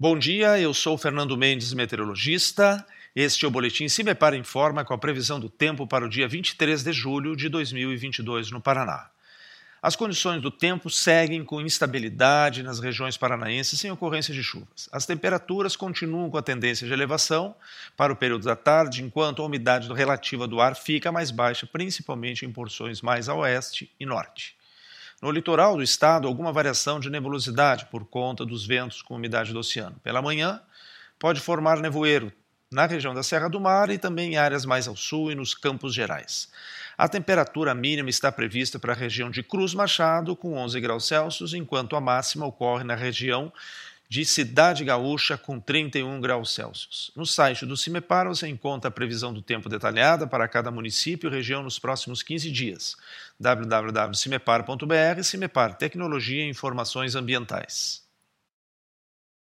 Bom dia, eu sou Fernando Mendes, meteorologista. Este é o Boletim Se Me Para Informa com a previsão do tempo para o dia 23 de julho de 2022 no Paraná. As condições do tempo seguem com instabilidade nas regiões paranaenses sem ocorrência de chuvas. As temperaturas continuam com a tendência de elevação para o período da tarde, enquanto a umidade relativa do ar fica mais baixa, principalmente em porções mais a oeste e norte. No litoral do estado, alguma variação de nebulosidade por conta dos ventos com umidade do oceano. Pela manhã, pode formar nevoeiro na região da Serra do Mar e também em áreas mais ao sul e nos Campos Gerais. A temperatura mínima está prevista para a região de Cruz Machado, com 11 graus Celsius, enquanto a máxima ocorre na região de Cidade Gaúcha com 31 graus Celsius. No site do CIMEPAR você encontra a previsão do tempo detalhada para cada município e região nos próximos 15 dias. www.cimepar.br CIMEPAR Tecnologia e Informações Ambientais.